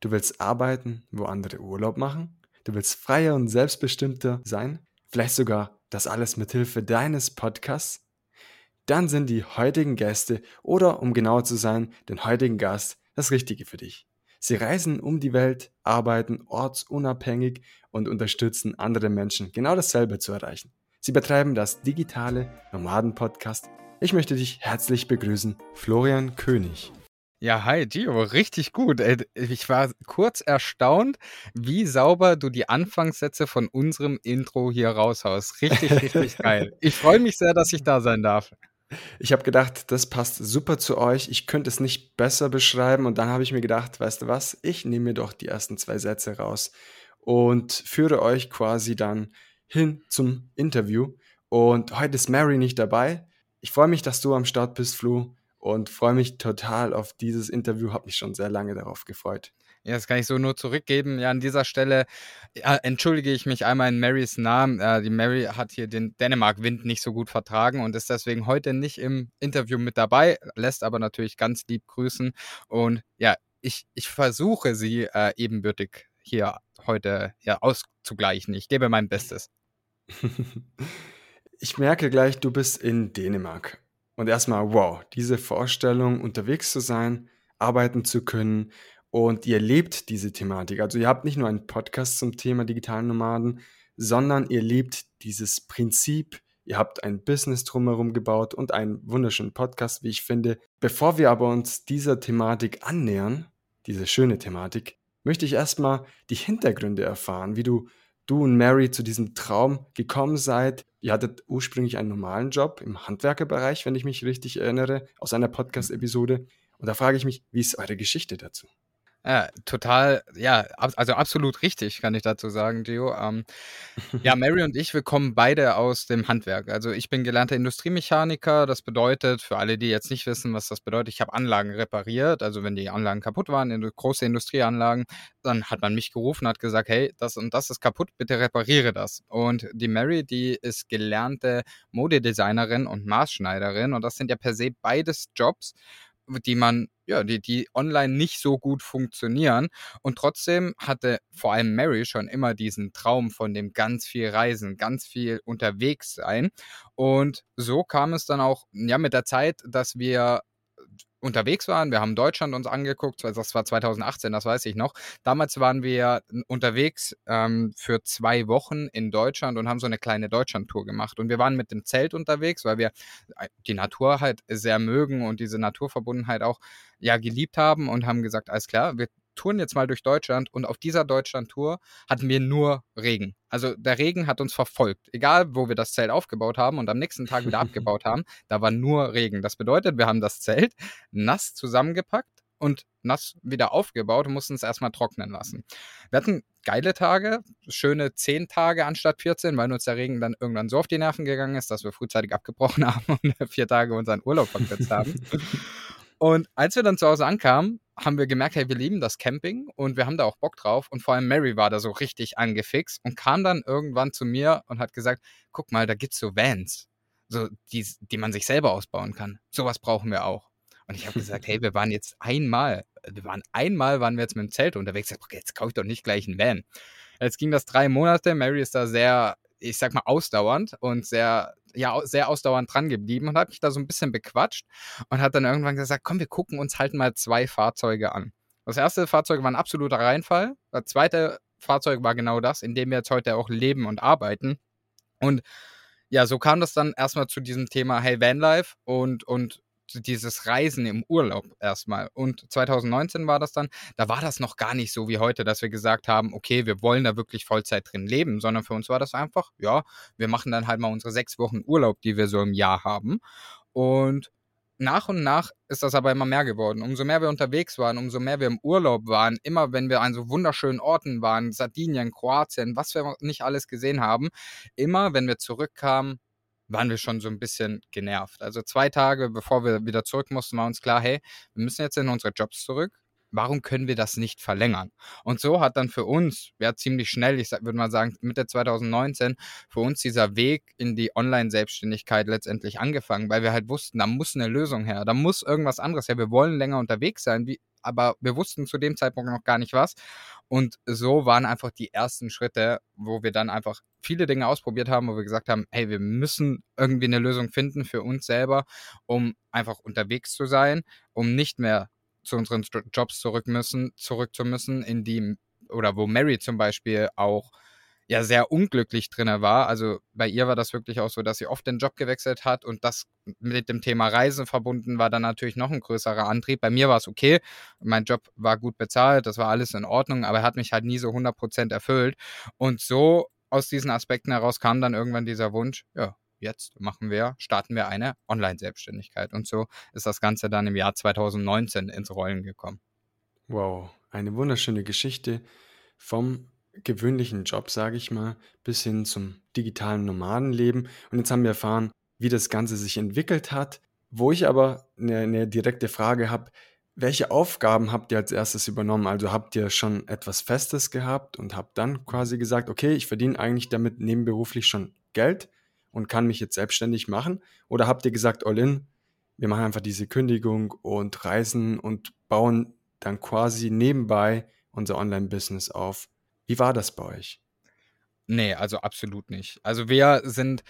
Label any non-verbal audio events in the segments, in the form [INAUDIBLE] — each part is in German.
Du willst arbeiten, wo andere Urlaub machen? Du willst freier und selbstbestimmter sein? Vielleicht sogar das alles mit Hilfe deines Podcasts? Dann sind die heutigen Gäste oder um genauer zu sein, den heutigen Gast das Richtige für dich. Sie reisen um die Welt, arbeiten ortsunabhängig und unterstützen andere Menschen, genau dasselbe zu erreichen. Sie betreiben das digitale Nomaden-Podcast. Ich möchte dich herzlich begrüßen, Florian König. Ja, hi Gio, richtig gut. Ich war kurz erstaunt, wie sauber du die Anfangssätze von unserem Intro hier raushaust. Richtig, richtig [LAUGHS] geil. Ich freue mich sehr, dass ich da sein darf. Ich habe gedacht, das passt super zu euch. Ich könnte es nicht besser beschreiben. Und dann habe ich mir gedacht, weißt du was, ich nehme mir doch die ersten zwei Sätze raus und führe euch quasi dann hin zum Interview. Und heute ist Mary nicht dabei. Ich freue mich, dass du am Start bist, Flu, und freue mich total auf dieses Interview. Habe mich schon sehr lange darauf gefreut. Ja, das kann ich so nur zurückgeben. Ja, an dieser Stelle ja, entschuldige ich mich einmal in Marys Namen. Äh, die Mary hat hier den Dänemark-Wind nicht so gut vertragen und ist deswegen heute nicht im Interview mit dabei, lässt aber natürlich ganz lieb grüßen. Und ja, ich, ich versuche sie äh, ebenbürtig hier heute ja, auszugleichen. Ich gebe mein Bestes. [LAUGHS] ich merke gleich, du bist in Dänemark. Und erstmal, wow, diese Vorstellung, unterwegs zu sein, arbeiten zu können und ihr lebt diese Thematik. Also ihr habt nicht nur einen Podcast zum Thema digitalen Nomaden, sondern ihr lebt dieses Prinzip. Ihr habt ein Business drumherum gebaut und einen wunderschönen Podcast, wie ich finde. Bevor wir aber uns dieser Thematik annähern, diese schöne Thematik, möchte ich erstmal die Hintergründe erfahren, wie du, du und Mary zu diesem Traum gekommen seid. Ihr hattet ursprünglich einen normalen Job im Handwerkerbereich, wenn ich mich richtig erinnere, aus einer Podcast-Episode. Und da frage ich mich, wie ist eure Geschichte dazu? Ja, total, ja, ab, also absolut richtig, kann ich dazu sagen, Gio. Ähm, ja, [LAUGHS] Mary und ich, wir kommen beide aus dem Handwerk. Also ich bin gelernter Industriemechaniker. Das bedeutet, für alle, die jetzt nicht wissen, was das bedeutet, ich habe Anlagen repariert. Also wenn die Anlagen kaputt waren, in große Industrieanlagen, dann hat man mich gerufen, hat gesagt, hey, das und das ist kaputt, bitte repariere das. Und die Mary, die ist gelernte Modedesignerin und Maßschneiderin. Und das sind ja per se beides Jobs die man, ja, die, die online nicht so gut funktionieren. Und trotzdem hatte vor allem Mary schon immer diesen Traum von dem ganz viel Reisen, ganz viel unterwegs sein. Und so kam es dann auch, ja, mit der Zeit, dass wir unterwegs waren. Wir haben Deutschland uns angeguckt, das war 2018, das weiß ich noch. Damals waren wir unterwegs ähm, für zwei Wochen in Deutschland und haben so eine kleine Deutschland-Tour gemacht. Und wir waren mit dem Zelt unterwegs, weil wir äh, die Natur halt sehr mögen und diese Naturverbundenheit auch ja geliebt haben und haben gesagt, alles klar, wir touren jetzt mal durch Deutschland und auf dieser Deutschland-Tour hatten wir nur Regen. Also der Regen hat uns verfolgt. Egal, wo wir das Zelt aufgebaut haben und am nächsten Tag wieder [LAUGHS] abgebaut haben, da war nur Regen. Das bedeutet, wir haben das Zelt nass zusammengepackt und nass wieder aufgebaut und mussten es erstmal trocknen lassen. Wir hatten geile Tage, schöne zehn Tage anstatt 14, weil uns der Regen dann irgendwann so auf die Nerven gegangen ist, dass wir frühzeitig abgebrochen [LAUGHS] haben und vier Tage unseren Urlaub verkürzt haben. [LAUGHS] Und als wir dann zu Hause ankamen, haben wir gemerkt, hey, wir lieben das Camping und wir haben da auch Bock drauf. Und vor allem Mary war da so richtig angefixt und kam dann irgendwann zu mir und hat gesagt, guck mal, da gibt's so Vans, so die, die man sich selber ausbauen kann. Sowas brauchen wir auch. Und ich habe gesagt, hey, [LAUGHS] wir waren jetzt einmal, wir waren einmal, waren wir jetzt mit dem Zelt unterwegs. Jetzt kaufe ich doch nicht gleich einen Van. Jetzt ging das drei Monate. Mary ist da sehr ich sag mal, ausdauernd und sehr, ja, sehr ausdauernd dran geblieben und hat mich da so ein bisschen bequatscht und hat dann irgendwann gesagt, komm, wir gucken uns halt mal zwei Fahrzeuge an. Das erste Fahrzeug war ein absoluter Reinfall. Das zweite Fahrzeug war genau das, in dem wir jetzt heute auch leben und arbeiten. Und ja, so kam das dann erstmal zu diesem Thema, hey, Vanlife und, und dieses Reisen im Urlaub erstmal. Und 2019 war das dann, da war das noch gar nicht so wie heute, dass wir gesagt haben, okay, wir wollen da wirklich Vollzeit drin leben, sondern für uns war das einfach, ja, wir machen dann halt mal unsere sechs Wochen Urlaub, die wir so im Jahr haben. Und nach und nach ist das aber immer mehr geworden. Umso mehr wir unterwegs waren, umso mehr wir im Urlaub waren, immer wenn wir an so wunderschönen Orten waren, Sardinien, Kroatien, was wir nicht alles gesehen haben, immer wenn wir zurückkamen, waren wir schon so ein bisschen genervt. Also zwei Tage bevor wir wieder zurück mussten, war uns klar, hey, wir müssen jetzt in unsere Jobs zurück. Warum können wir das nicht verlängern? Und so hat dann für uns, ja ziemlich schnell, ich würde mal sagen Mitte 2019, für uns dieser Weg in die Online-Selbstständigkeit letztendlich angefangen, weil wir halt wussten, da muss eine Lösung her, da muss irgendwas anderes her. Wir wollen länger unterwegs sein. Wie, aber wir wussten zu dem Zeitpunkt noch gar nicht was. Und so waren einfach die ersten Schritte, wo wir dann einfach viele Dinge ausprobiert haben, wo wir gesagt haben, hey, wir müssen irgendwie eine Lösung finden für uns selber, um einfach unterwegs zu sein, um nicht mehr zu unseren Jobs zurück müssen, zurück zu müssen, in die oder wo Mary zum Beispiel auch ja sehr unglücklich drinne war. Also bei ihr war das wirklich auch so, dass sie oft den Job gewechselt hat und das mit dem Thema Reisen verbunden war dann natürlich noch ein größerer Antrieb. Bei mir war es okay, mein Job war gut bezahlt, das war alles in Ordnung, aber er hat mich halt nie so 100% erfüllt. Und so aus diesen Aspekten heraus kam dann irgendwann dieser Wunsch, ja, jetzt machen wir, starten wir eine Online-Selbstständigkeit. Und so ist das Ganze dann im Jahr 2019 ins Rollen gekommen. Wow, eine wunderschöne Geschichte vom gewöhnlichen Job, sage ich mal, bis hin zum digitalen Nomadenleben. Und jetzt haben wir erfahren, wie das Ganze sich entwickelt hat. Wo ich aber eine, eine direkte Frage habe, welche Aufgaben habt ihr als erstes übernommen? Also habt ihr schon etwas Festes gehabt und habt dann quasi gesagt, okay, ich verdiene eigentlich damit nebenberuflich schon Geld und kann mich jetzt selbstständig machen? Oder habt ihr gesagt, all in, wir machen einfach diese Kündigung und reisen und bauen dann quasi nebenbei unser Online-Business auf? Wie war das bei euch? Nee, also absolut nicht. Also wir sind,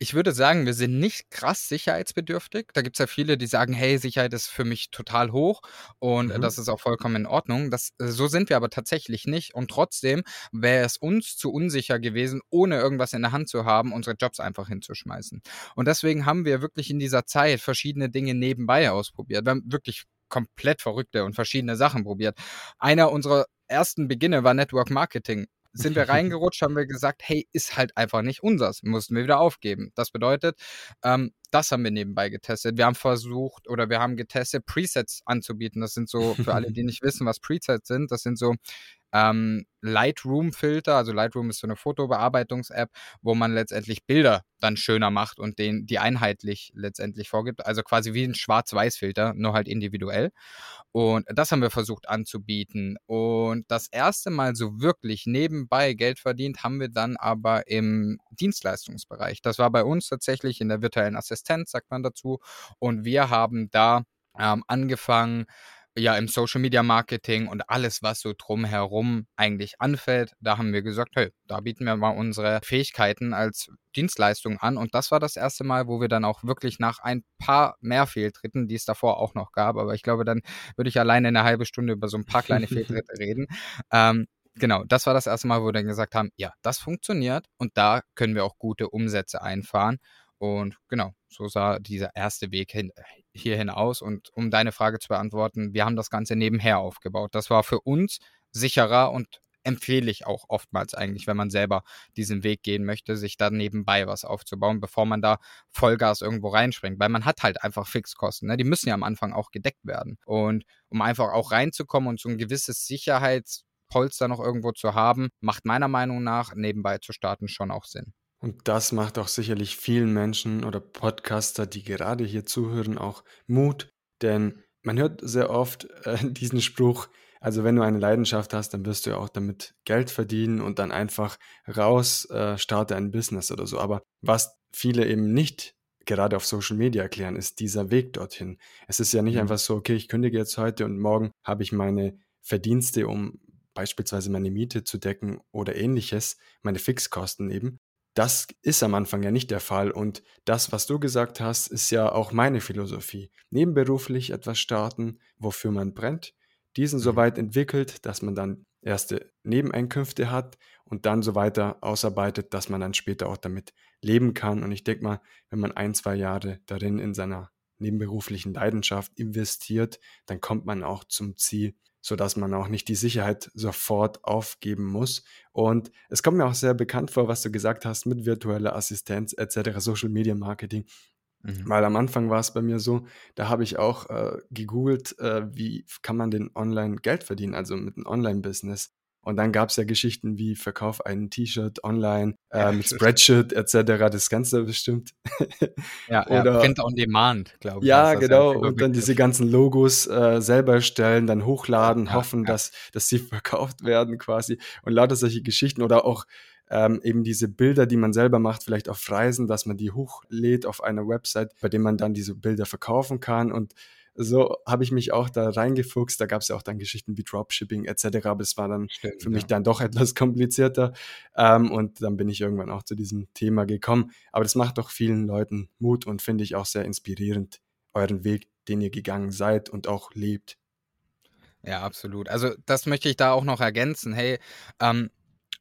ich würde sagen, wir sind nicht krass sicherheitsbedürftig. Da gibt es ja viele, die sagen, hey, Sicherheit ist für mich total hoch und mhm. das ist auch vollkommen in Ordnung. Das, so sind wir aber tatsächlich nicht. Und trotzdem wäre es uns zu unsicher gewesen, ohne irgendwas in der Hand zu haben, unsere Jobs einfach hinzuschmeißen. Und deswegen haben wir wirklich in dieser Zeit verschiedene Dinge nebenbei ausprobiert. Wir haben wirklich komplett verrückte und verschiedene Sachen probiert. Einer unserer ersten Beginne war Network Marketing sind wir [LAUGHS] reingerutscht, haben wir gesagt, hey, ist halt einfach nicht unseres, mussten wir wieder aufgeben. Das bedeutet, ähm, das haben wir nebenbei getestet. Wir haben versucht oder wir haben getestet, Presets anzubieten. Das sind so, für alle, die [LAUGHS] nicht wissen, was Presets sind, das sind so ähm, Lightroom-Filter. Also Lightroom ist so eine Fotobearbeitungs-App, wo man letztendlich Bilder dann schöner macht und den, die einheitlich letztendlich vorgibt. Also quasi wie ein Schwarz-Weiß-Filter, nur halt individuell. Und das haben wir versucht anzubieten. Und das erste Mal so wirklich nebenbei Geld verdient haben wir dann aber im Dienstleistungsbereich. Das war bei uns tatsächlich in der virtuellen Assistenz, sagt man dazu. Und wir haben da ähm, angefangen, ja im Social Media Marketing und alles, was so drumherum eigentlich anfällt, da haben wir gesagt, hey, da bieten wir mal unsere Fähigkeiten als Dienstleistung an. Und das war das erste Mal, wo wir dann auch wirklich nach ein paar mehr Fehltritten, die es davor auch noch gab, aber ich glaube, dann würde ich alleine eine halbe Stunde über so ein paar kleine [LAUGHS] Fehltritte reden. Ähm, genau, das war das erste Mal, wo wir dann gesagt haben, ja, das funktioniert und da können wir auch gute Umsätze einfahren. Und genau, so sah dieser erste Weg hin, hierhin aus. Und um deine Frage zu beantworten, wir haben das Ganze nebenher aufgebaut. Das war für uns sicherer und empfehle ich auch oftmals eigentlich, wenn man selber diesen Weg gehen möchte, sich da nebenbei was aufzubauen, bevor man da Vollgas irgendwo reinspringt. Weil man hat halt einfach Fixkosten. Ne? Die müssen ja am Anfang auch gedeckt werden. Und um einfach auch reinzukommen und so ein gewisses Sicherheitspolster noch irgendwo zu haben, macht meiner Meinung nach nebenbei zu starten schon auch Sinn. Und das macht auch sicherlich vielen Menschen oder Podcaster, die gerade hier zuhören, auch Mut. Denn man hört sehr oft äh, [LAUGHS] diesen Spruch, also wenn du eine Leidenschaft hast, dann wirst du ja auch damit Geld verdienen und dann einfach raus, äh, starte ein Business oder so. Aber was viele eben nicht gerade auf Social Media erklären, ist dieser Weg dorthin. Es ist ja nicht mhm. einfach so, okay, ich kündige jetzt heute und morgen habe ich meine Verdienste, um beispielsweise meine Miete zu decken oder ähnliches, meine Fixkosten eben, das ist am Anfang ja nicht der Fall und das, was du gesagt hast, ist ja auch meine Philosophie. Nebenberuflich etwas starten, wofür man brennt, diesen so mhm. weit entwickelt, dass man dann erste Nebeneinkünfte hat und dann so weiter ausarbeitet, dass man dann später auch damit leben kann. Und ich denke mal, wenn man ein, zwei Jahre darin in seiner nebenberuflichen Leidenschaft investiert, dann kommt man auch zum Ziel, sodass man auch nicht die Sicherheit sofort aufgeben muss. Und es kommt mir auch sehr bekannt vor, was du gesagt hast mit virtueller Assistenz etc., Social Media Marketing. Mhm. Weil am Anfang war es bei mir so, da habe ich auch äh, gegoogelt, äh, wie kann man denn online Geld verdienen, also mit einem Online-Business. Und dann gab es ja Geschichten wie Verkauf ein T-Shirt online, äh, mit Spreadshirt etc. Das Ganze bestimmt. ja, Oder, ja, Print on Demand, glaube ich. Ja, genau. Ja und dann diese ganzen Logos äh, selber erstellen, dann hochladen, ja, hoffen, Dass, dass sie [LAUGHS] verkauft werden quasi. Und lauter solche Geschichten oder auch ähm, eben diese Bilder, die man selber macht, vielleicht auf Reisen, dass man die hochlädt auf einer Website, bei dem man dann diese Bilder verkaufen kann. Und so habe ich mich auch da reingefuchst. Da gab es ja auch dann Geschichten wie Dropshipping etc. Aber es war dann Stimmt, für mich ja. dann doch etwas komplizierter. Ähm, und dann bin ich irgendwann auch zu diesem Thema gekommen. Aber das macht doch vielen Leuten Mut und finde ich auch sehr inspirierend, euren Weg, den ihr gegangen seid und auch lebt. Ja, absolut. Also das möchte ich da auch noch ergänzen. Hey, ähm,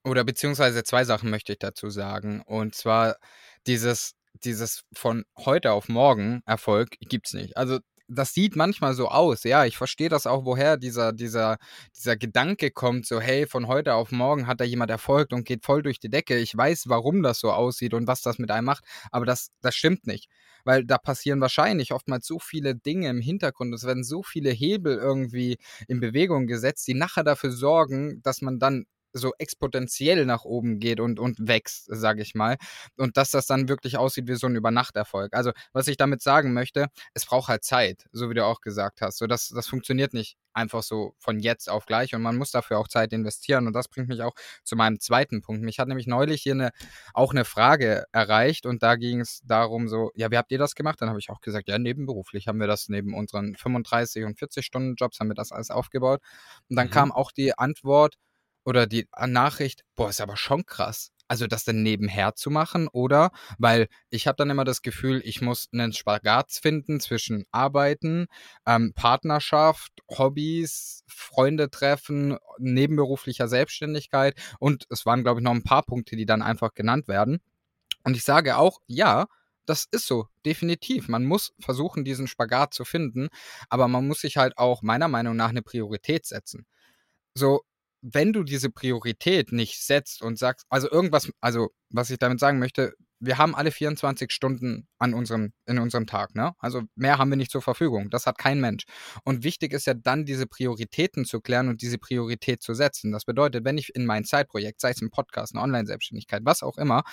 oder beziehungsweise zwei Sachen möchte ich dazu sagen. Und zwar dieses, dieses von heute auf morgen Erfolg gibt es nicht. Also das sieht manchmal so aus. Ja, ich verstehe das auch, woher dieser, dieser, dieser Gedanke kommt, so, hey, von heute auf morgen hat da jemand Erfolg und geht voll durch die Decke. Ich weiß, warum das so aussieht und was das mit einem macht, aber das, das stimmt nicht. Weil da passieren wahrscheinlich oftmals so viele Dinge im Hintergrund. Es werden so viele Hebel irgendwie in Bewegung gesetzt, die nachher dafür sorgen, dass man dann so exponentiell nach oben geht und, und wächst, sage ich mal. Und dass das dann wirklich aussieht wie so ein Übernachterfolg. Also, was ich damit sagen möchte, es braucht halt Zeit, so wie du auch gesagt hast. So, das, das funktioniert nicht einfach so von jetzt auf gleich und man muss dafür auch Zeit investieren. Und das bringt mich auch zu meinem zweiten Punkt. Mich hat nämlich neulich hier eine, auch eine Frage erreicht und da ging es darum so, ja, wie habt ihr das gemacht? Dann habe ich auch gesagt, ja, nebenberuflich haben wir das neben unseren 35 und 40 Stunden Jobs haben wir das alles aufgebaut. Und dann mhm. kam auch die Antwort, oder die Nachricht, boah, ist aber schon krass. Also das dann nebenher zu machen oder, weil ich habe dann immer das Gefühl, ich muss einen Spagat finden zwischen Arbeiten, ähm, Partnerschaft, Hobbys, Freunde treffen, nebenberuflicher Selbstständigkeit und es waren, glaube ich, noch ein paar Punkte, die dann einfach genannt werden. Und ich sage auch, ja, das ist so, definitiv. Man muss versuchen, diesen Spagat zu finden, aber man muss sich halt auch meiner Meinung nach eine Priorität setzen. So, wenn du diese Priorität nicht setzt und sagst, also irgendwas, also was ich damit sagen möchte, wir haben alle 24 Stunden an unserem, in unserem Tag, ne? Also mehr haben wir nicht zur Verfügung. Das hat kein Mensch. Und wichtig ist ja dann, diese Prioritäten zu klären und diese Priorität zu setzen. Das bedeutet, wenn ich in mein Zeitprojekt, sei es ein Podcast, eine Online-Selbstständigkeit, was auch immer,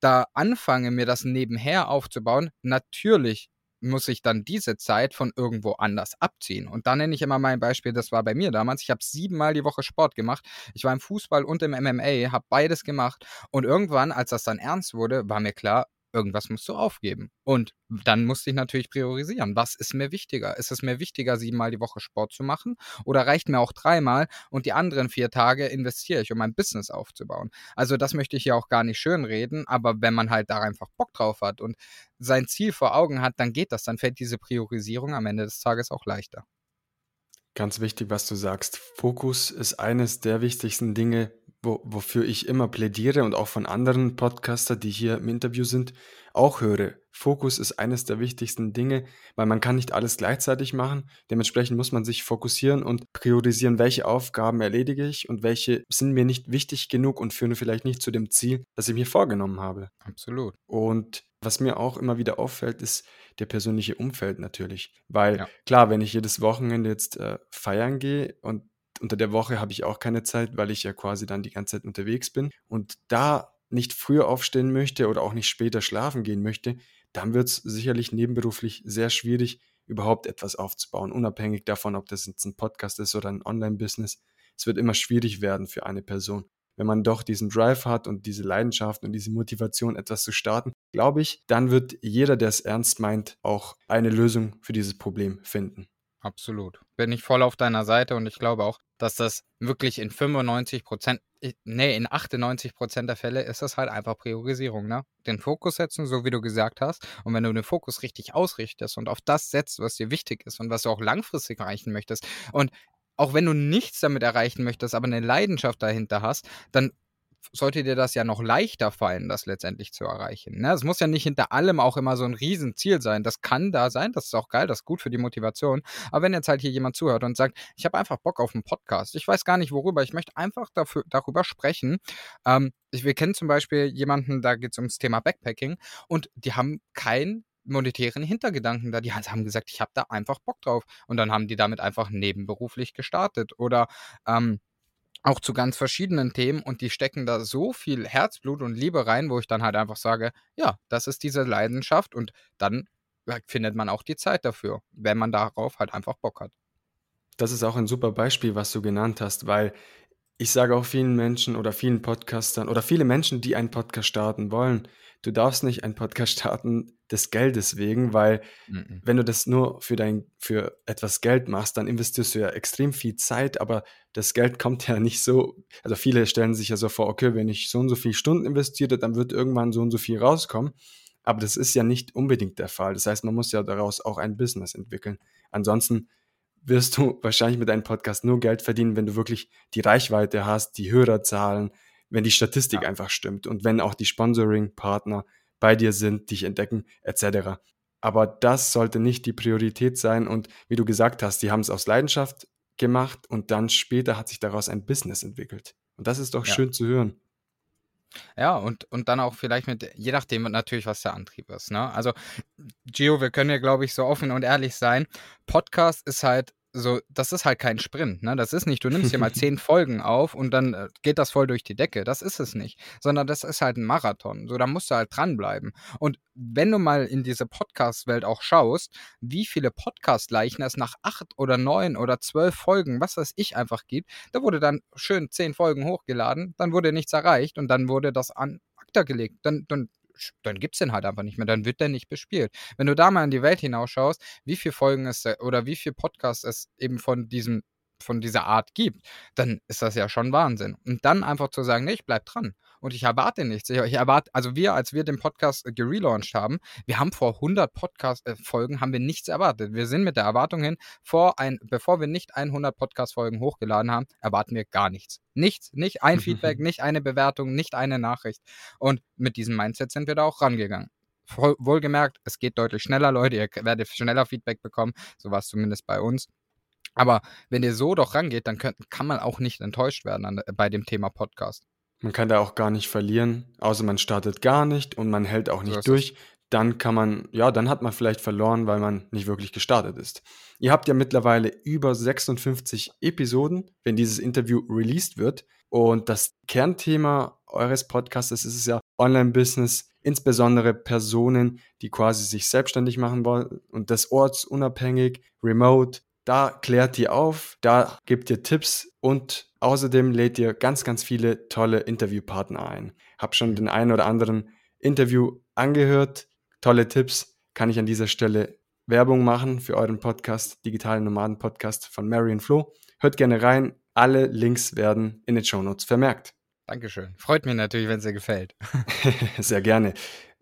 da anfange, mir das nebenher aufzubauen, natürlich muss ich dann diese Zeit von irgendwo anders abziehen. Und da nenne ich immer mein Beispiel, das war bei mir damals. Ich habe siebenmal die Woche Sport gemacht. Ich war im Fußball und im MMA, habe beides gemacht. Und irgendwann, als das dann ernst wurde, war mir klar, irgendwas musst du aufgeben. Und dann musste ich natürlich priorisieren. Was ist mir wichtiger? Ist es mir wichtiger, siebenmal die Woche Sport zu machen? Oder reicht mir auch dreimal und die anderen vier Tage investiere ich, um mein Business aufzubauen? Also das möchte ich hier auch gar nicht schönreden, aber wenn man halt da einfach Bock drauf hat und sein Ziel vor Augen hat, dann geht das, dann fällt diese Priorisierung am Ende des Tages auch leichter. Ganz wichtig, was du sagst. Fokus ist eines der wichtigsten Dinge, wo, wofür ich immer plädiere und auch von anderen Podcaster, die hier im Interview sind, auch höre. Fokus ist eines der wichtigsten Dinge, weil man kann nicht alles gleichzeitig machen. Dementsprechend muss man sich fokussieren und priorisieren, welche Aufgaben erledige ich und welche sind mir nicht wichtig genug und führen vielleicht nicht zu dem Ziel, das ich mir vorgenommen habe. Absolut. Und was mir auch immer wieder auffällt, ist der persönliche Umfeld natürlich. Weil ja. klar, wenn ich jedes Wochenende jetzt äh, feiern gehe und unter der Woche habe ich auch keine Zeit, weil ich ja quasi dann die ganze Zeit unterwegs bin. Und da nicht früher aufstehen möchte oder auch nicht später schlafen gehen möchte, dann wird es sicherlich nebenberuflich sehr schwierig, überhaupt etwas aufzubauen, unabhängig davon, ob das jetzt ein Podcast ist oder ein Online-Business. Es wird immer schwierig werden für eine Person. Wenn man doch diesen Drive hat und diese Leidenschaft und diese Motivation, etwas zu starten, glaube ich, dann wird jeder, der es ernst meint, auch eine Lösung für dieses Problem finden. Absolut. Bin ich voll auf deiner Seite und ich glaube auch, dass das wirklich in 95 Prozent, nee, in 98 Prozent der Fälle ist das halt einfach Priorisierung, ne? Den Fokus setzen, so wie du gesagt hast. Und wenn du den Fokus richtig ausrichtest und auf das setzt, was dir wichtig ist und was du auch langfristig erreichen möchtest und auch wenn du nichts damit erreichen möchtest, aber eine Leidenschaft dahinter hast, dann sollte dir das ja noch leichter fallen, das letztendlich zu erreichen. Ne? Es muss ja nicht hinter allem auch immer so ein Riesenziel sein. Das kann da sein, das ist auch geil, das ist gut für die Motivation. Aber wenn jetzt halt hier jemand zuhört und sagt, ich habe einfach Bock auf einen Podcast, ich weiß gar nicht worüber, ich möchte einfach dafür, darüber sprechen. Ähm, wir kennen zum Beispiel jemanden, da geht es ums Thema Backpacking und die haben kein monetären Hintergedanken da. Die haben gesagt, ich habe da einfach Bock drauf. Und dann haben die damit einfach nebenberuflich gestartet. Oder ähm, auch zu ganz verschiedenen Themen und die stecken da so viel Herzblut und Liebe rein, wo ich dann halt einfach sage, ja, das ist diese Leidenschaft und dann findet man auch die Zeit dafür, wenn man darauf halt einfach Bock hat. Das ist auch ein super Beispiel, was du genannt hast, weil Ich sage auch vielen Menschen oder vielen Podcastern oder viele Menschen, die einen Podcast starten wollen, du darfst nicht einen Podcast starten des Geldes wegen, weil Mhm. wenn du das nur für dein für etwas Geld machst, dann investierst du ja extrem viel Zeit, aber das Geld kommt ja nicht so also viele stellen sich ja so vor: „Okay, wenn ich so und so viel Stunden investiere, dann wird irgendwann so und so viel rauskommen.“ Aber das ist ja nicht unbedingt der Fall. Das heißt, man muss ja daraus auch ein Business entwickeln. Ansonsten wirst du wahrscheinlich mit deinem Podcast nur Geld verdienen, wenn du wirklich die Reichweite hast, die Hörerzahlen, wenn die Statistik Ja. einfach stimmt und wenn auch die Sponsoring-Partner bei dir sind, dich entdecken et cetera. Aber das sollte nicht die Priorität sein und wie du gesagt hast, die haben's aus Leidenschaft gemacht und dann später hat sich daraus ein Business entwickelt. Und das ist doch Ja. schön zu hören. Ja, und und dann auch vielleicht mit je nachdem natürlich, was der Antrieb ist, ne? Also, Gio, wir können ja, glaube ich, so offen und ehrlich sein. Podcast ist halt so das ist halt kein Sprint, ne? Das ist nicht, du nimmst dir mal [LAUGHS] 10 Folgen auf und dann, äh, geht das voll durch die Decke. Das ist es nicht, sondern das ist halt 'n Marathon. So, da musst du halt dranbleiben. Und wenn du mal in diese Podcast-Welt auch schaust, wie viele Podcast-Leichen es nach 8 oder 9 oder 12 Folgen, was weiß ich, einfach gibt, da wurde dann schön 10 Folgen hochgeladen, dann wurde nichts erreicht und dann wurde das an acta gelegt. Dann dann dann gibt's den halt einfach nicht mehr, dann wird der nicht bespielt. Wenn du da mal in die Welt hinausschaust, wie viel Folgen es da oder wie viel Podcasts es eben von diesem von dieser Art gibt, dann ist das ja schon Wahnsinn. Und dann einfach zu sagen: „Ne, ich bleibe dran und ich erwarte nichts.“ Ich erwarte also wir, als wir den Podcast gerelauncht haben, wir haben vor 100 Podcast äh, Folgen haben wir nichts erwartet. Wir sind mit der Erwartung hin, vor ein bevor wir nicht 100 Podcast-Folgen hochgeladen haben, erwarten wir gar nichts. Nichts, nicht ein [LAUGHS] Feedback, nicht eine Bewertung, nicht eine Nachricht. Und mit diesem Mindset sind wir da auch rangegangen. Wohlgemerkt, es geht deutlich schneller, Leute, ihr werdet schneller Feedback bekommen, so war's zumindest bei uns. Aber wenn ihr so doch rangeht, dann könnt kann man auch nicht enttäuscht werden an bei dem Thema Podcast. Man kann da auch gar nicht verlieren, außer man startet gar nicht und man hält auch nicht durch. Dann kann man ja, dann hat man vielleicht verloren, weil man nicht wirklich gestartet ist. Ihr habt ja mittlerweile über 56 Episoden, wenn dieses Interview released wird. Und das Kernthema eures Podcastes ist es ja Online-Business, insbesondere Personen, die quasi sich selbstständig machen wollen und das ortsunabhängig, remote. Da klärt ihr auf, da gebt ihr Tipps und außerdem lädt ihr ganz, ganz viele tolle Interviewpartner ein. Habe schon den einen oder anderen Interview angehört, tolle Tipps. Kann ich an dieser Stelle Werbung machen für euren Podcast, Digitale Nomaden Podcast von Marion Flo. Hört gerne rein. Alle Links werden in den Shownotes vermerkt. Dankeschön. Freut mich natürlich, wenn's dir gefällt. [LAUGHS] Sehr gerne.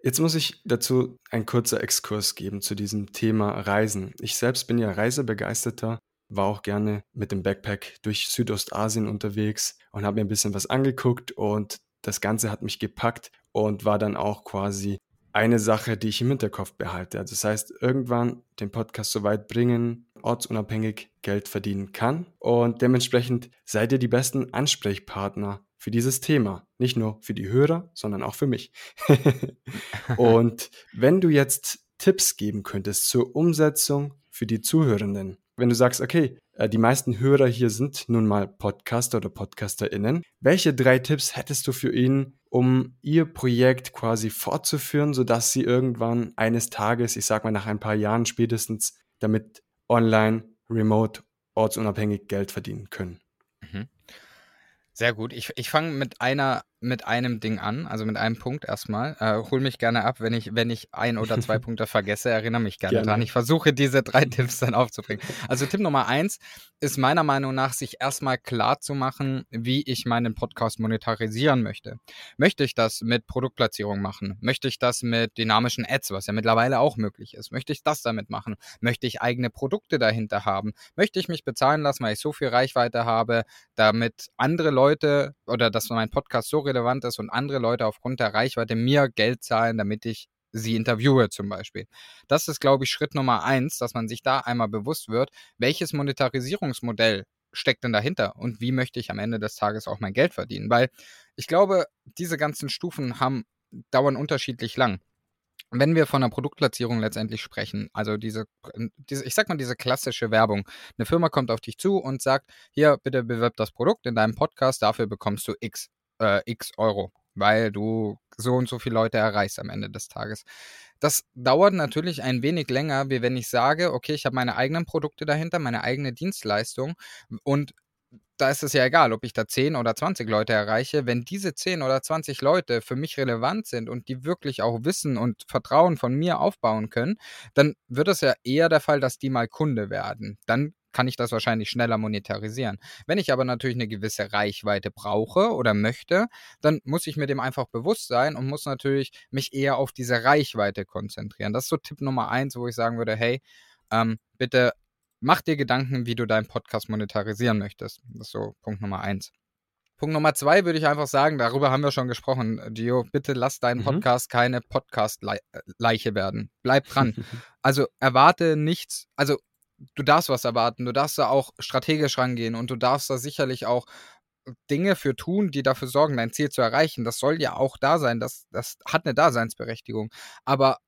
Jetzt muss ich dazu ein kurzer Exkurs geben zu diesem Thema Reisen. Ich selbst bin ja Reisebegeisterter, war auch gerne mit dem Backpack durch Südostasien unterwegs und habe mir ein bisschen was angeguckt und das Ganze hat mich gepackt und war dann auch quasi eine Sache, die ich im Hinterkopf behalte. Also das heißt, irgendwann den Podcast so weit bringen, ortsunabhängig Geld verdienen kann und dementsprechend seid ihr die besten Ansprechpartner für dieses Thema. Nicht nur für die Hörer, sondern auch für mich. [LAUGHS] Und wenn du jetzt Tipps geben könntest zur Umsetzung für die Zuhörenden, wenn du sagst: „Okay, äh, die meisten Hörer hier sind nun mal Podcaster oder PodcasterInnen.“ Welche 3 Tipps hättest du für ihn, um ihr Projekt quasi fortzuführen, sodass sie irgendwann eines Tages, ich sage mal nach ein paar Jahren spätestens, damit online, remote, ortsunabhängig Geld verdienen können? Mhm. Sehr gut. Ich ich fange mit einer mit einem Ding an, also mit einem Punkt erst mal. Äh, hole mich gerne ab, wenn ich wenn ich 1 oder 2 [LAUGHS] Punkte vergesse, erinnere mich gerne dran. Gerne. Ich versuche, diese 3 [LAUGHS] Tipps dann aufzubringen. Also, Tipp Nummer 1 ist meiner Meinung nach, sich erst mal klarzumachen, wie ich meinen Podcast monetarisieren möchte. Möchte ich das mit Produktplatzierung machen? Möchte ich das mit dynamischen Ads, was ja mittlerweile auch möglich ist? Möchte ich das damit machen? Möchte ich eigene Produkte dahinter haben? Möchte ich mich bezahlen lassen, weil ich so viel Reichweite habe, damit andere Leute oder dass mein Podcast so relevant ist und andere Leute aufgrund der Reichweite mir Geld zahlen, damit ich sie interviewe zum Beispiel. Das ist, glaube ich, Schritt Nummer 1, dass man sich da einmal bewusst wird, welches Monetarisierungsmodell steckt denn dahinter und wie möchte ich am Ende des Tages auch mein Geld verdienen? Weil ich glaube, diese ganzen Stufen haben dauern unterschiedlich lang. Wenn wir von 'ner Produktplatzierung letztendlich sprechen, also diese diese ich sage mal, diese klassische Werbung. 'Ne Firma kommt auf dich zu und sagt: „Hier, bitte bewirb das Produkt in deinem Podcast, dafür bekommst du X äh, X Euro, weil du so und so viele Leute erreichst am Ende des Tages.“ Das dauert natürlich ein wenig länger, wie wenn ich sage: „Okay, ich habe meine eigenen Produkte dahinter, meine eigene Dienstleistung und da ist es ja egal, ob ich da 10 oder 20 Leute erreiche. Wenn diese 10 oder 20 Leute für mich relevant sind und die wirklich auch Wissen und Vertrauen von mir aufbauen können, dann wird es ja eher der Fall, dass die mal Kunde werden. Dann kann ich das wahrscheinlich schneller monetarisieren. Wenn ich aber natürlich eine gewisse Reichweite brauche oder möchte, dann muss ich mir dem einfach bewusst sein und muss natürlich mich eher auf diese Reichweite konzentrieren. Das ist so Tipp Nummer eins, wo ich sagen würde, hey, ähm, bitte mach dir Gedanken, wie du deinen Podcast monetarisieren möchtest. Das ist so Punkt Nummer eins. Punkt Nummer zwei würde ich einfach sagen, darüber haben wir schon gesprochen, Gio, bitte lass deinen mhm. Podcast mhm. keine Podcast-Leiche werden. Bleib dran. [LAUGHS] also erwarte nichts, also du darfst was erwarten, du darfst da auch strategisch rangehen und du darfst da sicherlich auch Dinge für tun, die dafür sorgen, dein Ziel zu erreichen. Das soll ja auch da sein, das, das hat eine Daseinsberechtigung. Aber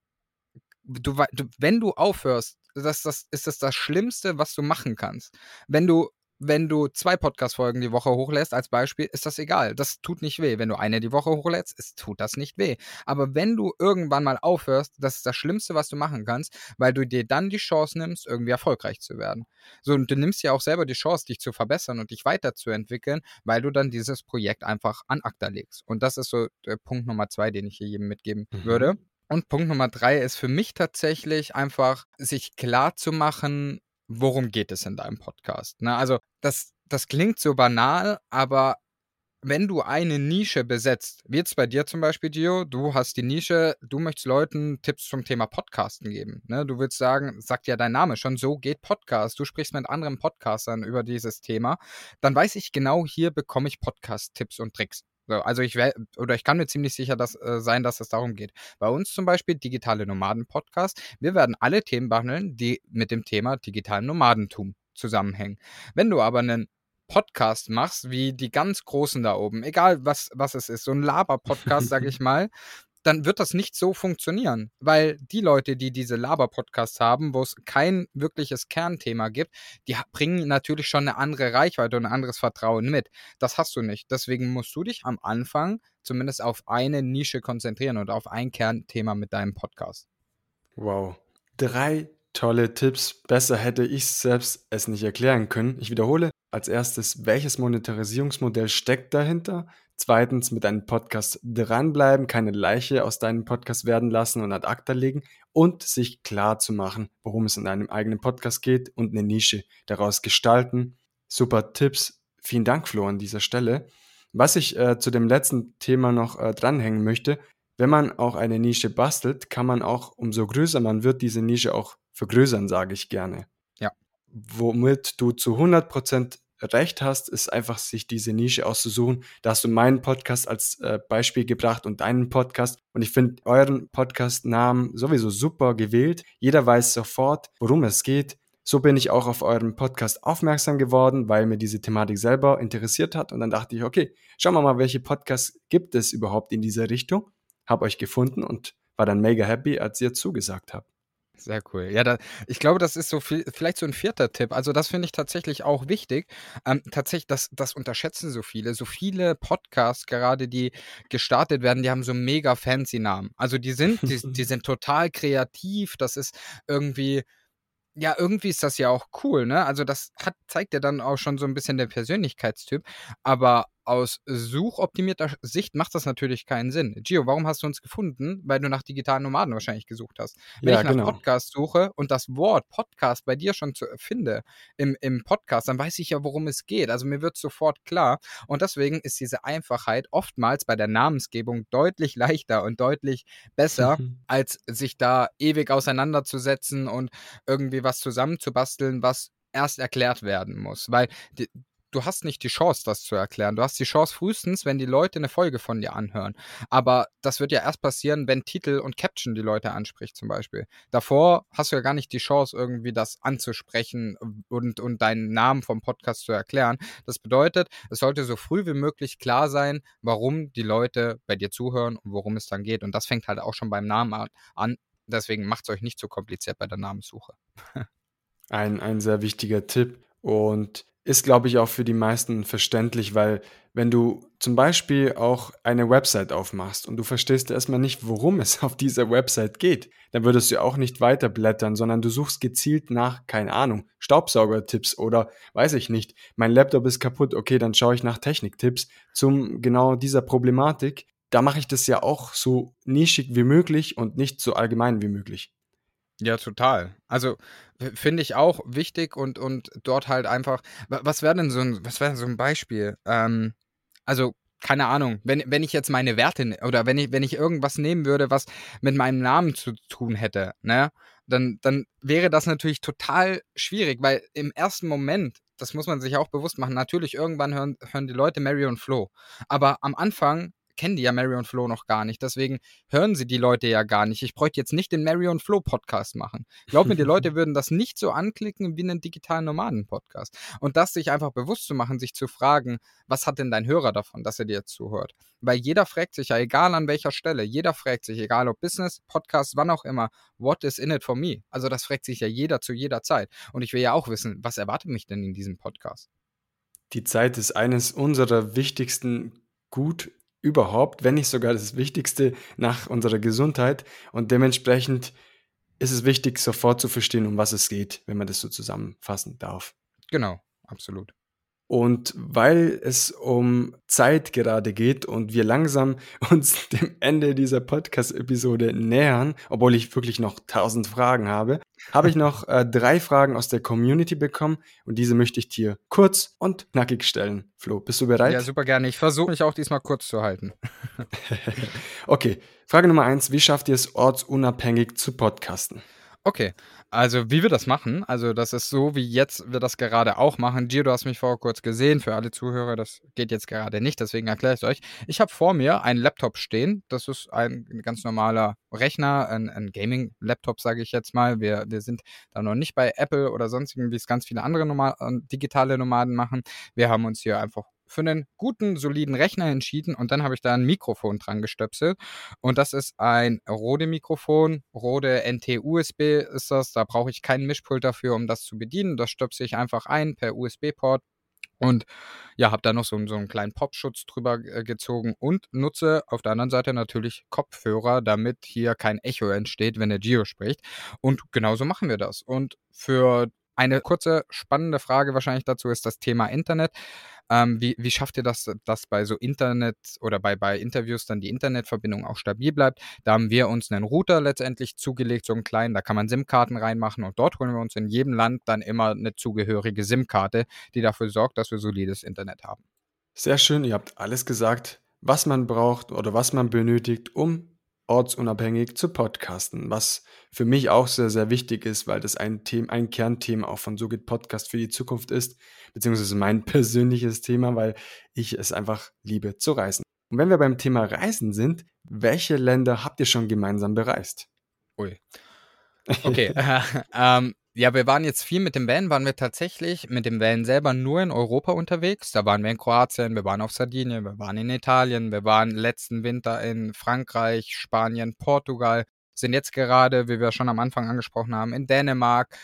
du, wenn du aufhörst, das, das ist das das Schlimmste, was du machen kannst. Wenn du wenn du zwei Podcast-Folgen die Woche hochlässt, als Beispiel, ist das egal. Das tut nicht weh. Wenn du eine die Woche hochlädst, es tut das nicht weh. Aber wenn du irgendwann mal aufhörst, das ist das Schlimmste, was du machen kannst, weil du dir dann die Chance nimmst, irgendwie erfolgreich zu werden. So, und du nimmst ja auch selber die Chance, dich zu verbessern und dich weiterzuentwickeln, weil du dann dieses Projekt einfach an Akta legst. Und das ist so der Punkt Nummer zwei, den ich hier jedem mitgeben mhm. würde. Und Punkt Nummer drei ist für mich tatsächlich einfach, sich klar zu machen, worum geht es in deinem Podcast. Ne? Also das, das klingt so banal, aber wenn du eine Nische besetzt, wie jetzt bei dir zum Beispiel, Dio, du hast die Nische, du möchtest Leuten Tipps zum Thema Podcasten geben. Ne? Du willst sagen, sagt ja dein Name schon, so geht Podcast. Du sprichst mit anderen Podcastern über dieses Thema. Dann weiß ich genau, hier bekomme ich Podcast-Tipps und Tricks. So, also ich wär, oder ich kann mir ziemlich sicher dass, äh, sein, dass es darum geht. Bei uns zum Beispiel Digitale Nomaden Podcast. Wir werden alle Themen behandeln, die mit dem Thema digitalen Nomadentum zusammenhängen. Wenn du aber einen Podcast machst, wie die ganz Großen da oben, egal was, was es ist, so ein [LAUGHS] Laber-Podcast, sag ich mal, dann wird das nicht so funktionieren, weil die Leute, die diese Laber-Podcasts haben, wo es kein wirkliches Kernthema gibt, die bringen natürlich schon eine andere Reichweite und ein anderes Vertrauen mit. Das hast du nicht. Deswegen musst du dich am Anfang zumindest auf eine Nische konzentrieren und auf ein Kernthema mit deinem Podcast. Wow. Drei tolle Tipps. Besser hätte ich selbst es nicht erklären können. Ich wiederhole als erstes, welches Monetarisierungsmodell steckt dahinter? Zweitens, mit deinem Podcast dranbleiben, keine Leiche aus deinem Podcast werden lassen und ad acta legen und sich klar zu machen, worum es in deinem eigenen Podcast geht und eine Nische daraus gestalten. Super Tipps. Vielen Dank, Flo, an dieser Stelle. Was ich äh, zu dem letzten Thema noch äh, dranhängen möchte, wenn man auch eine Nische bastelt, kann man auch, umso größer man wird, diese Nische auch vergrößern, sage ich gerne. Ja. Womit du zu 100% recht hast, ist einfach sich diese Nische auszusuchen. Da hast du meinen Podcast als äh, Beispiel gebracht und deinen Podcast. Und ich finde euren Podcast-Namen sowieso super gewählt. Jeder weiß sofort, worum es geht. So bin ich auch auf euren Podcast aufmerksam geworden, weil mir diese Thematik selber interessiert hat. Und dann dachte ich, okay, schauen wir mal, welche Podcasts gibt es überhaupt in dieser Richtung. Hab euch gefunden und war dann mega happy, als ihr zugesagt habt. Sehr cool. Ja, da, ich glaube, das ist so viel, vielleicht so ein vierter Tipp. Also das finde ich tatsächlich auch wichtig. Ähm, tatsächlich, das, das unterschätzen so viele. So viele Podcasts gerade, die gestartet werden, die haben so mega fancy Namen. Also die sind, die, die [LAUGHS] sind total kreativ. Das ist irgendwie, ja, irgendwie ist das ja auch cool, ne? Also das hat, zeigt ja dann auch schon so ein bisschen der Persönlichkeitstyp. Aber aus suchoptimierter Sicht macht das natürlich keinen Sinn. Gio, warum hast du uns gefunden? Weil du nach digitalen Nomaden wahrscheinlich gesucht hast. Wenn ja, ich nach genau. Podcast suche und das Wort Podcast bei dir schon zu, finde im, im Podcast, dann weiß ich ja, worum es geht. Also mir wird sofort klar. Und deswegen ist diese Einfachheit oftmals bei der Namensgebung deutlich leichter und deutlich besser, mhm. [LAUGHS] als sich da ewig auseinanderzusetzen und irgendwie was zusammenzubasteln, was erst erklärt werden muss. Weil die, du hast nicht die Chance, das zu erklären. Du hast die Chance frühestens, wenn die Leute eine Folge von dir anhören. Aber das wird ja erst passieren, wenn Titel und Caption die Leute anspricht, zum Beispiel. Davor hast du ja gar nicht die Chance, irgendwie das anzusprechen und, und deinen Namen vom Podcast zu erklären. Das bedeutet, es sollte so früh wie möglich klar sein, warum die Leute bei dir zuhören und worum es dann geht. Und das fängt halt auch schon beim Namen an. Deswegen macht es euch nicht so kompliziert bei der Namenssuche. ein, ein sehr wichtiger Tipp. Und ist, glaube ich, auch für die meisten verständlich, weil wenn du zum Beispiel auch eine Website aufmachst und du verstehst erstmal nicht, worum [LAUGHS] es auf dieser Website geht, dann würdest du auch nicht weiterblättern, sondern du suchst gezielt nach, keine Ahnung, Staubsaugertipps oder weiß ich nicht, mein Laptop ist kaputt, okay, dann schaue ich nach Techniktipps zum genau dieser Problematik. Da mache ich das ja auch so nischig wie möglich und nicht so allgemein wie möglich. Ja, total. Also finde ich auch wichtig und, und dort halt einfach, was wäre denn so ein, was wäre so ein Beispiel? Ähm, also, keine Ahnung, wenn, wenn ich jetzt meine Werte oder wenn ich, wenn ich irgendwas nehmen würde, was mit meinem Namen zu tun hätte, ne, dann, dann wäre das natürlich total schwierig, weil im ersten Moment, das muss man sich auch bewusst machen, natürlich irgendwann hören, hören die Leute Mary und Flo. Aber am Anfang kennen die ja Mary und Flo noch gar nicht. Deswegen hören sie die Leute ja gar nicht. Ich bräuchte jetzt nicht den Mary und Flo Podcast machen. Glaub mir, die Leute [LAUGHS] würden das nicht so anklicken wie einen digitalen Nomaden-Podcast. Und das sich einfach bewusst zu machen, sich zu fragen, was hat denn dein Hörer davon, dass er dir jetzt zuhört? Weil jeder fragt sich ja, egal an welcher Stelle, jeder fragt sich, egal ob Business, Podcast, wann auch immer, what is in it for me? Also das fragt sich ja jeder zu jeder Zeit. Und ich will ja auch wissen, was erwartet mich denn in diesem Podcast? Die Zeit ist eines unserer wichtigsten Gut überhaupt, wenn nicht sogar das Wichtigste nach unserer Gesundheit. Und dementsprechend ist es wichtig, sofort zu verstehen, um was es geht, wenn man das so zusammenfassen darf. Genau, absolut. Und weil es um Zeit gerade geht und wir langsam [LAUGHS] uns dem Ende dieser Podcast-Episode nähern, obwohl ich wirklich noch tausend Fragen habe, habe ich noch äh, drei Fragen aus der Community bekommen und diese möchte ich dir kurz und knackig stellen. Flo, bist du bereit? Ja, super gerne. Ich versuche mich auch diesmal kurz zu halten. [LAUGHS] okay, Frage Nummer eins. Wie schafft ihr es ortsunabhängig zu podcasten? Okay, also wie wir das machen, also das ist so, wie jetzt wir das gerade auch machen. Gio, du hast mich vorher kurz gesehen, für alle Zuhörer, das geht jetzt gerade nicht, deswegen erkläre ich es euch. Ich habe vor mir einen Laptop stehen, das ist ein ganz normaler Rechner, ein, ein Gaming-Laptop, sage ich jetzt mal. Wir, wir sind da noch nicht bei Apple oder sonstigen, wie es ganz viele andere Normal äh, digitale Nomaden machen. Wir haben uns hier einfach für einen guten, soliden Rechner entschieden und dann habe ich da ein Mikrofon dran gestöpselt und das ist ein Rode-Mikrofon, Rode NT-USB ist das, da brauche ich keinen Mischpult dafür, um das zu bedienen, das stöpsel ich einfach ein per USB-Port und ja, habe da noch so, so einen kleinen Popschutz drüber äh, gezogen und nutze auf der anderen Seite natürlich Kopfhörer, damit hier kein Echo entsteht, wenn der Gio spricht. Und genauso machen wir das. Und für eine kurze, spannende Frage wahrscheinlich dazu ist das Thema Internet. Ähm, wie, wie schafft ihr das, dass bei so Internet oder bei, bei Interviews dann die Internetverbindung auch stabil bleibt? Da haben wir uns einen Router letztendlich zugelegt, so einen kleinen, da kann man SIM-Karten reinmachen und dort holen wir uns in jedem Land dann immer eine zugehörige SIM-Karte, die dafür sorgt, dass wir solides Internet haben. Sehr schön, ihr habt alles gesagt, was man braucht oder was man benötigt, um ortsunabhängig zu podcasten, was für mich auch sehr, sehr wichtig ist, weil das ein, Thema, ein Kernthema auch von So geht Podcast für die Zukunft ist, beziehungsweise mein [LAUGHS] persönliches Thema, weil ich es einfach liebe zu reisen. Und wenn wir beim Thema Reisen sind, welche Länder habt ihr schon gemeinsam bereist? Ui. [LAUGHS] Okay, äh, [LAUGHS] ähm, ja, wir waren jetzt viel mit dem Van, waren wir tatsächlich mit dem Van selber nur in Europa unterwegs. Da waren wir in Kroatien, wir waren auf Sardinien, wir waren in Italien, wir waren letzten Winter in Frankreich, Spanien, Portugal, sind jetzt gerade, wie wir schon am Anfang angesprochen haben, in Dänemark.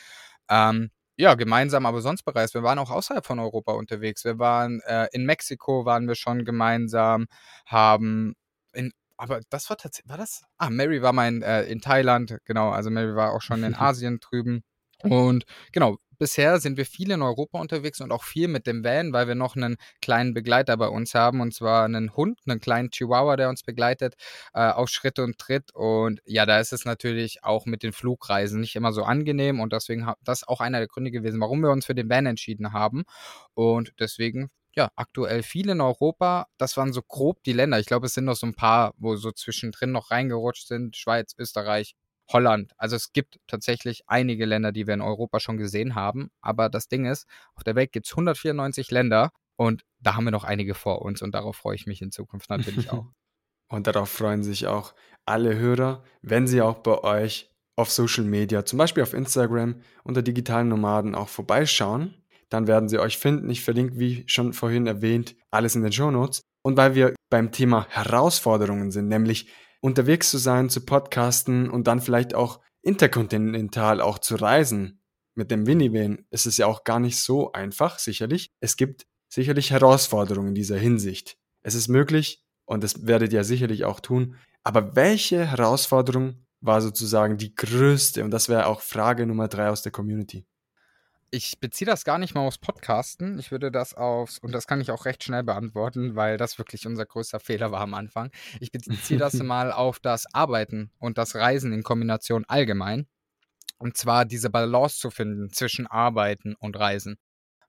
Ähm, ja, gemeinsam, aber sonst bereist. Wir waren auch außerhalb von Europa unterwegs. Wir waren äh, in Mexiko, waren wir schon gemeinsam, haben in aber das war tatsächlich, war das? Ah, Mary war mein äh, in Thailand, genau. Also Mary war auch schon in [LAUGHS] Asien drüben. Und genau, bisher sind wir viel in Europa unterwegs und auch viel mit dem Van, weil wir noch einen kleinen Begleiter bei uns haben und zwar einen Hund, einen kleinen Chihuahua, der uns begleitet äh, auf Schritt und Tritt. Und ja, da ist es natürlich auch mit den Flugreisen nicht immer so angenehm und deswegen das auch einer der Gründe gewesen, warum wir uns für den Van entschieden haben. Und deswegen ja, aktuell viel in Europa. Das waren so grob die Länder. Ich glaube, es sind noch so ein paar, wo so zwischendrin noch reingerutscht sind. Schweiz, Österreich, Holland. Also es gibt tatsächlich einige Länder, die wir in Europa schon gesehen haben. Aber das Ding ist, auf der Welt gibt es 194 Länder und da haben wir noch einige vor uns und darauf freue ich mich in Zukunft natürlich auch. [LAUGHS] und darauf freuen sich auch alle Hörer, wenn sie auch bei euch auf Social Media, zum Beispiel auf Instagram unter digitalen Nomaden auch vorbeischauen. Dann werden sie euch finden. Ich verlinke, wie schon vorhin erwähnt, alles in den Show Notes. Und weil wir beim Thema Herausforderungen sind, nämlich unterwegs zu sein, zu podcasten und dann vielleicht auch interkontinental auch zu reisen. mit dem Minivan ist es ja auch gar nicht so einfach, sicherlich. Es gibt sicherlich Herausforderungen in dieser Hinsicht. Es ist möglich, und das werdet ihr sicherlich auch tun, aber welche Herausforderung war sozusagen die größte? Und das wäre auch Frage Nummer drei aus der Community. Ich beziehe das gar nicht mal aufs Podcasten. Ich würde das aufs, und das kann ich auch recht schnell beantworten, weil das wirklich unser größter [LAUGHS] Fehler war am Anfang. Ich beziehe das [LAUGHS] mal auf das Arbeiten und das Reisen in Kombination allgemein. Und zwar diese Balance zu finden zwischen Arbeiten und Reisen.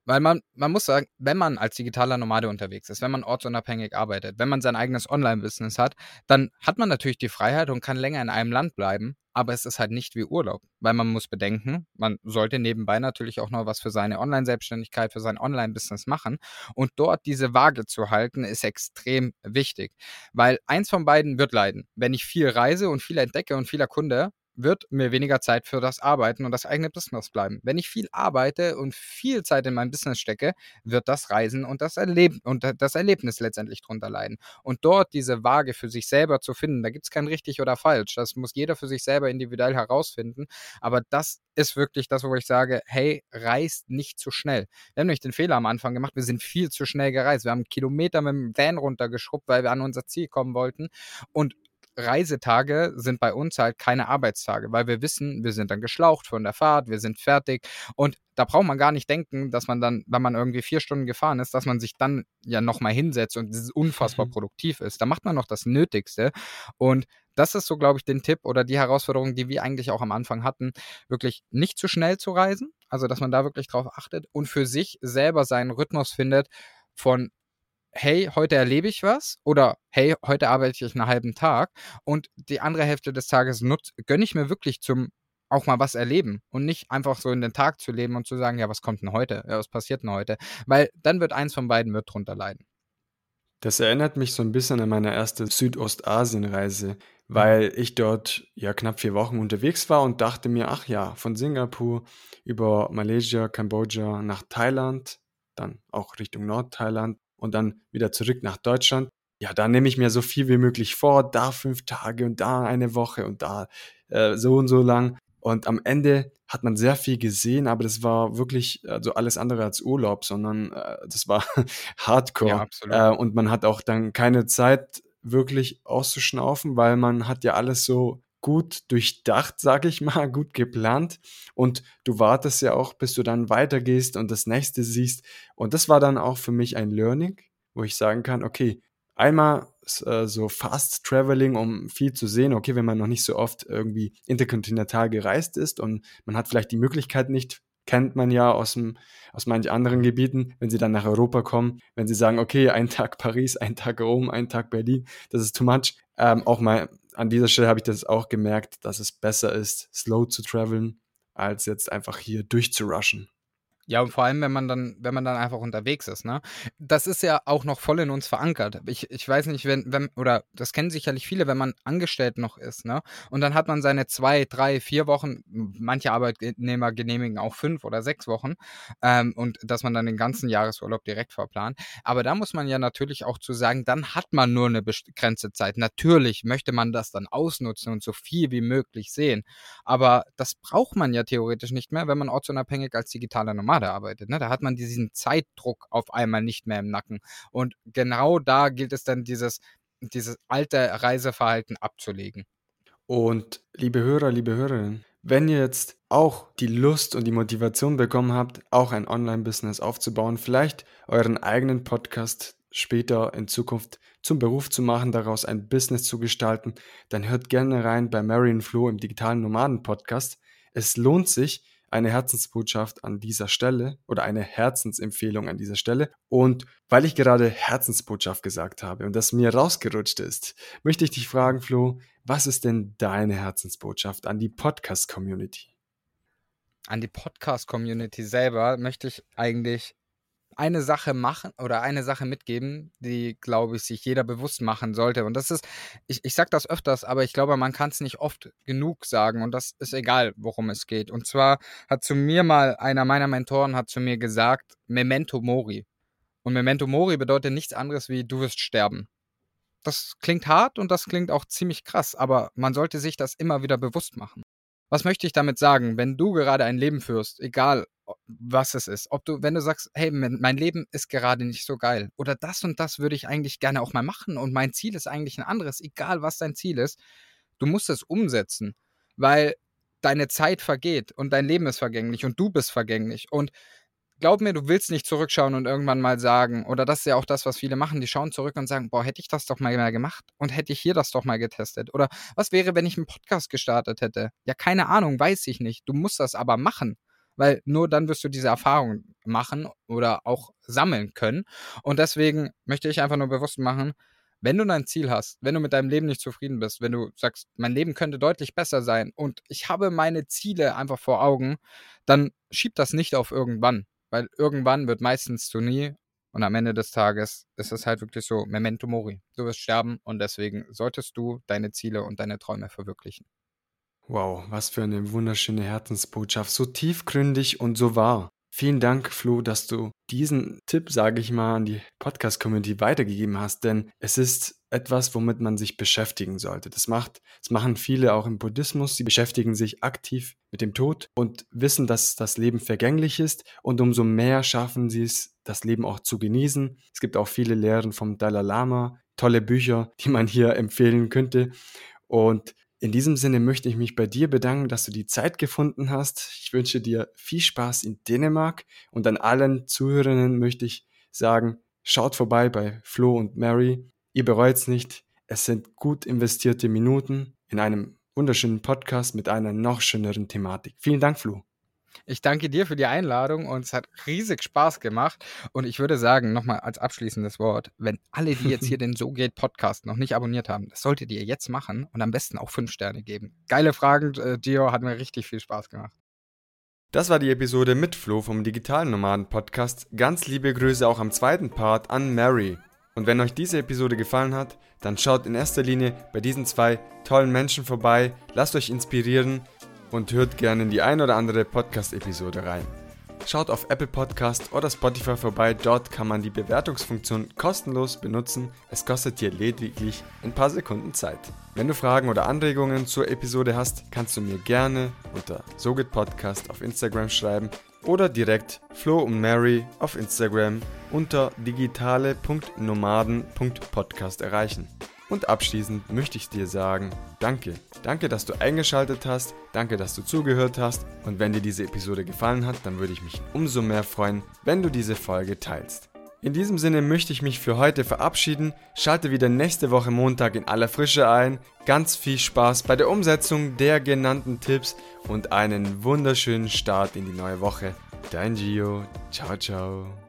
Weil man, man muss sagen, wenn man als digitaler Nomade unterwegs ist, wenn man ortsunabhängig arbeitet, wenn man sein eigenes Online-Business hat, dann hat man natürlich die Freiheit und kann länger in einem Land bleiben, aber es ist halt nicht wie Urlaub, weil man muss bedenken, man sollte nebenbei natürlich auch noch was für seine Online-Selbstständigkeit, für sein Online-Business machen und dort diese Waage zu halten, ist extrem wichtig, weil eins von beiden wird leiden. Wenn ich viel reise und viel entdecke und vieler Kunde, wird mir weniger Zeit für das Arbeiten und das eigene Business bleiben. Wenn ich viel arbeite und viel Zeit in mein Business stecke, wird das Reisen und das, Erleb und das Erlebnis letztendlich drunter leiden. Und dort diese Waage für sich selber zu finden, da gibt es kein richtig oder falsch. Das muss jeder für sich selber individuell herausfinden. Aber das ist wirklich das, wo ich sage, hey, reist nicht zu schnell. Wir haben nämlich den Fehler am Anfang gemacht, wir sind viel zu schnell gereist. Wir haben Kilometer mit dem Van runtergeschrubbt, weil wir an unser Ziel kommen wollten. Und Reisetage sind bei uns halt keine Arbeitstage, weil wir wissen, wir sind dann geschlaucht von der Fahrt, wir sind fertig und da braucht man gar nicht denken, dass man dann, wenn man irgendwie vier Stunden gefahren ist, dass man sich dann ja nochmal hinsetzt und unfassbar mhm. produktiv ist. Da macht man noch das Nötigste und das ist so, glaube ich, den Tipp oder die Herausforderung, die wir eigentlich auch am Anfang hatten, wirklich nicht zu schnell zu reisen, also dass man da wirklich drauf achtet und für sich selber seinen Rhythmus findet von hey, heute erlebe ich was oder hey, heute arbeite ich einen halben Tag und die andere Hälfte des Tages nutze, gönne ich mir wirklich zum auch mal was erleben und nicht einfach so in den Tag zu leben und zu sagen, ja, was kommt denn heute? Ja, was passiert denn heute? Weil dann wird eins von beiden wird drunter leiden. Das erinnert mich so ein bisschen an meine erste Südostasienreise, mhm. weil ich dort ja knapp vier Wochen unterwegs war und dachte mir, ach ja, von Singapur über Malaysia, Kambodscha nach Thailand, dann auch Richtung Nordthailand und dann wieder zurück nach Deutschland, ja, da nehme ich mir so viel wie möglich vor, da fünf Tage und da eine Woche und da äh, so und so lang. Und am Ende hat man sehr viel gesehen, aber das war wirklich also alles andere als Urlaub, sondern äh, das war [LAUGHS] Hardcore. Ja, absolut. Äh, und man hat auch dann keine Zeit wirklich auszuschnaufen, weil man hat ja alles so gut durchdacht, sage ich mal, gut geplant. Und du wartest ja auch, bis du dann weitergehst und das nächste siehst. Und das war dann auch für mich ein Learning, wo ich sagen kann, okay, einmal äh, so Fast Traveling, um viel zu sehen, okay, wenn man noch nicht so oft irgendwie interkontinental gereist ist und man hat vielleicht die Möglichkeit nicht, kennt man ja aus, dem, aus manchen anderen Gebieten, wenn sie dann nach Europa kommen, wenn sie sagen, okay, ein Tag Paris, ein Tag Rom, ein Tag Berlin, das ist too much, ähm, auch mal an dieser Stelle habe ich das auch gemerkt, dass es besser ist, slow zu traveln, als jetzt einfach hier durchzurushen. Ja, und vor allem, wenn man dann wenn man dann einfach unterwegs ist, ne? Das ist ja auch noch voll in uns verankert. Ich ich weiß nicht, wenn wenn oder das kennen sicherlich viele, wenn man angestellt noch ist, ne? Und dann hat man seine zwei, drei, vier Wochen, manche Arbeitnehmer genehmigen auch fünf oder sechs Wochen, ähm, und dass man dann den ganzen Jahresurlaub direkt verplant. Aber da muss man ja natürlich auch zu sagen, dann hat man nur eine begrenzte Zeit. Natürlich möchte man das dann ausnutzen und so viel wie möglich sehen, aber das braucht man ja theoretisch nicht mehr, wenn man ortsunabhängig als digitaler Nomad Armada arbeitet. Ne? Da hat man diesen Zeitdruck auf einmal nicht mehr im Nacken. Und genau da gilt es dann, dieses, dieses alte Reiseverhalten abzulegen. Und liebe Hörer, liebe Hörerinnen, wenn ihr jetzt auch die Lust und die Motivation bekommen habt, auch ein Online-Business aufzubauen, vielleicht euren eigenen Podcast später in Zukunft zum Beruf zu machen, daraus ein Business zu gestalten, dann hört gerne rein bei Marion Flo im digitalen Nomaden Podcast. Es lohnt sich, eine Herzensbotschaft an dieser Stelle oder eine Herzensempfehlung an dieser Stelle. Und weil ich gerade Herzensbotschaft gesagt habe und das mir rausgerutscht ist, möchte ich dich fragen, Flo, was ist denn deine Herzensbotschaft an die Podcast-Community? An die Podcast-Community selber möchte ich eigentlich eine Sache machen oder eine Sache mitgeben, die, glaube ich, sich jeder bewusst machen sollte. Und das ist, ich, ich sage das öfters, aber ich glaube, man kann es nicht oft genug sagen und das ist egal, worum es geht. Und zwar hat zu mir mal einer meiner Mentoren hat zu mir gesagt, Memento Mori. Und Memento Mori bedeutet nichts anderes wie du wirst sterben. Das klingt hart und das klingt auch ziemlich krass, aber man sollte sich das immer wieder bewusst machen. Was möchte ich damit sagen? Wenn du gerade ein Leben führst, egal was es ist, ob du, wenn du sagst, hey, mein Leben ist gerade nicht so geil oder das und das würde ich eigentlich gerne auch mal machen und mein Ziel ist eigentlich ein anderes, egal was dein Ziel ist, du musst es umsetzen, weil deine Zeit vergeht und dein Leben ist vergänglich und du bist vergänglich und glaub mir, du willst nicht zurückschauen und irgendwann mal sagen, oder das ist ja auch das, was viele machen, die schauen zurück und sagen, boah, hätte ich das doch mal gemacht und hätte ich hier das doch mal getestet. Oder was wäre, wenn ich einen Podcast gestartet hätte? Ja, keine Ahnung, weiß ich nicht. Du musst das aber machen, weil nur dann wirst du diese Erfahrung machen oder auch sammeln können. Und deswegen möchte ich einfach nur bewusst machen, wenn du dein Ziel hast, wenn du mit deinem Leben nicht zufrieden bist, wenn du sagst, mein Leben könnte deutlich besser sein und ich habe meine Ziele einfach vor Augen, dann schieb das nicht auf irgendwann weil irgendwann wird meistens zu nie und am Ende des Tages ist es halt wirklich so, Memento Mori. Du wirst sterben und deswegen solltest du deine Ziele und deine Träume verwirklichen. Wow, was für eine wunderschöne Herzensbotschaft, so tiefgründig und so wahr. Vielen Dank, Flo, dass du diesen Tipp, sage ich mal, an die Podcast-Community weitergegeben hast, denn es ist etwas, womit man sich beschäftigen sollte. Das macht, das machen viele auch im Buddhismus. Sie beschäftigen sich aktiv mit dem Tod und wissen, dass das Leben vergänglich ist und umso mehr schaffen sie es, das Leben auch zu genießen. Es gibt auch viele Lehren vom Dalai Lama, tolle Bücher, die man hier [LAUGHS] empfehlen könnte. Und in diesem Sinne möchte ich mich bei dir bedanken, dass du die Zeit gefunden hast. Ich wünsche dir viel Spaß in Dänemark und an allen Zuhörerinnen möchte ich sagen, schaut vorbei bei Flo und Mary. Ihr bereut es nicht. Es sind gut investierte Minuten in einem wunderschönen Podcast mit einer noch schöneren Thematik. Vielen Dank, Flo. Ich danke dir für die Einladung und es hat riesig Spaß gemacht. Und ich würde sagen, nochmal als abschließendes Wort, wenn alle, die jetzt hier [LAUGHS] den So geht Podcast noch nicht abonniert haben, das solltet ihr jetzt machen und am besten auch fünf Sterne geben. Geile Fragen, äh, Gio, hat mir richtig viel Spaß gemacht. Das war die Episode mit Flo vom Digitalen Nomaden Podcast. Ganz liebe Grüße auch am zweiten Part an Mary. Und wenn euch diese Episode gefallen hat, dann schaut in erster Linie bei diesen zwei tollen Menschen vorbei, lasst euch inspirieren und hört gerne in die ein oder andere Podcast-Episode rein. Schaut auf Apple Podcast oder Spotify vorbei, dort kann man die Bewertungsfunktion kostenlos benutzen. Es kostet dir lediglich ein paar Sekunden Zeit. Wenn du Fragen oder Anregungen zur Episode hast, kannst du mir gerne unter Sogit Podcast auf Instagram schreiben oder direkt Flo und Mary auf Instagram unter digitale.nomaden.podcast erreichen. Und abschließend möchte ich dir sagen, danke. Danke, dass du eingeschaltet hast, danke, dass du zugehört hast und wenn dir diese Episode gefallen hat, dann würde ich mich umso mehr freuen, wenn du diese Folge teilst. In diesem Sinne möchte ich mich für heute verabschieden. Schalte wieder nächste Woche Montag in aller Frische ein. Ganz viel Spaß bei der Umsetzung der genannten Tipps und einen wunderschönen Start in die neue Woche. Dein Gio. Ciao, ciao.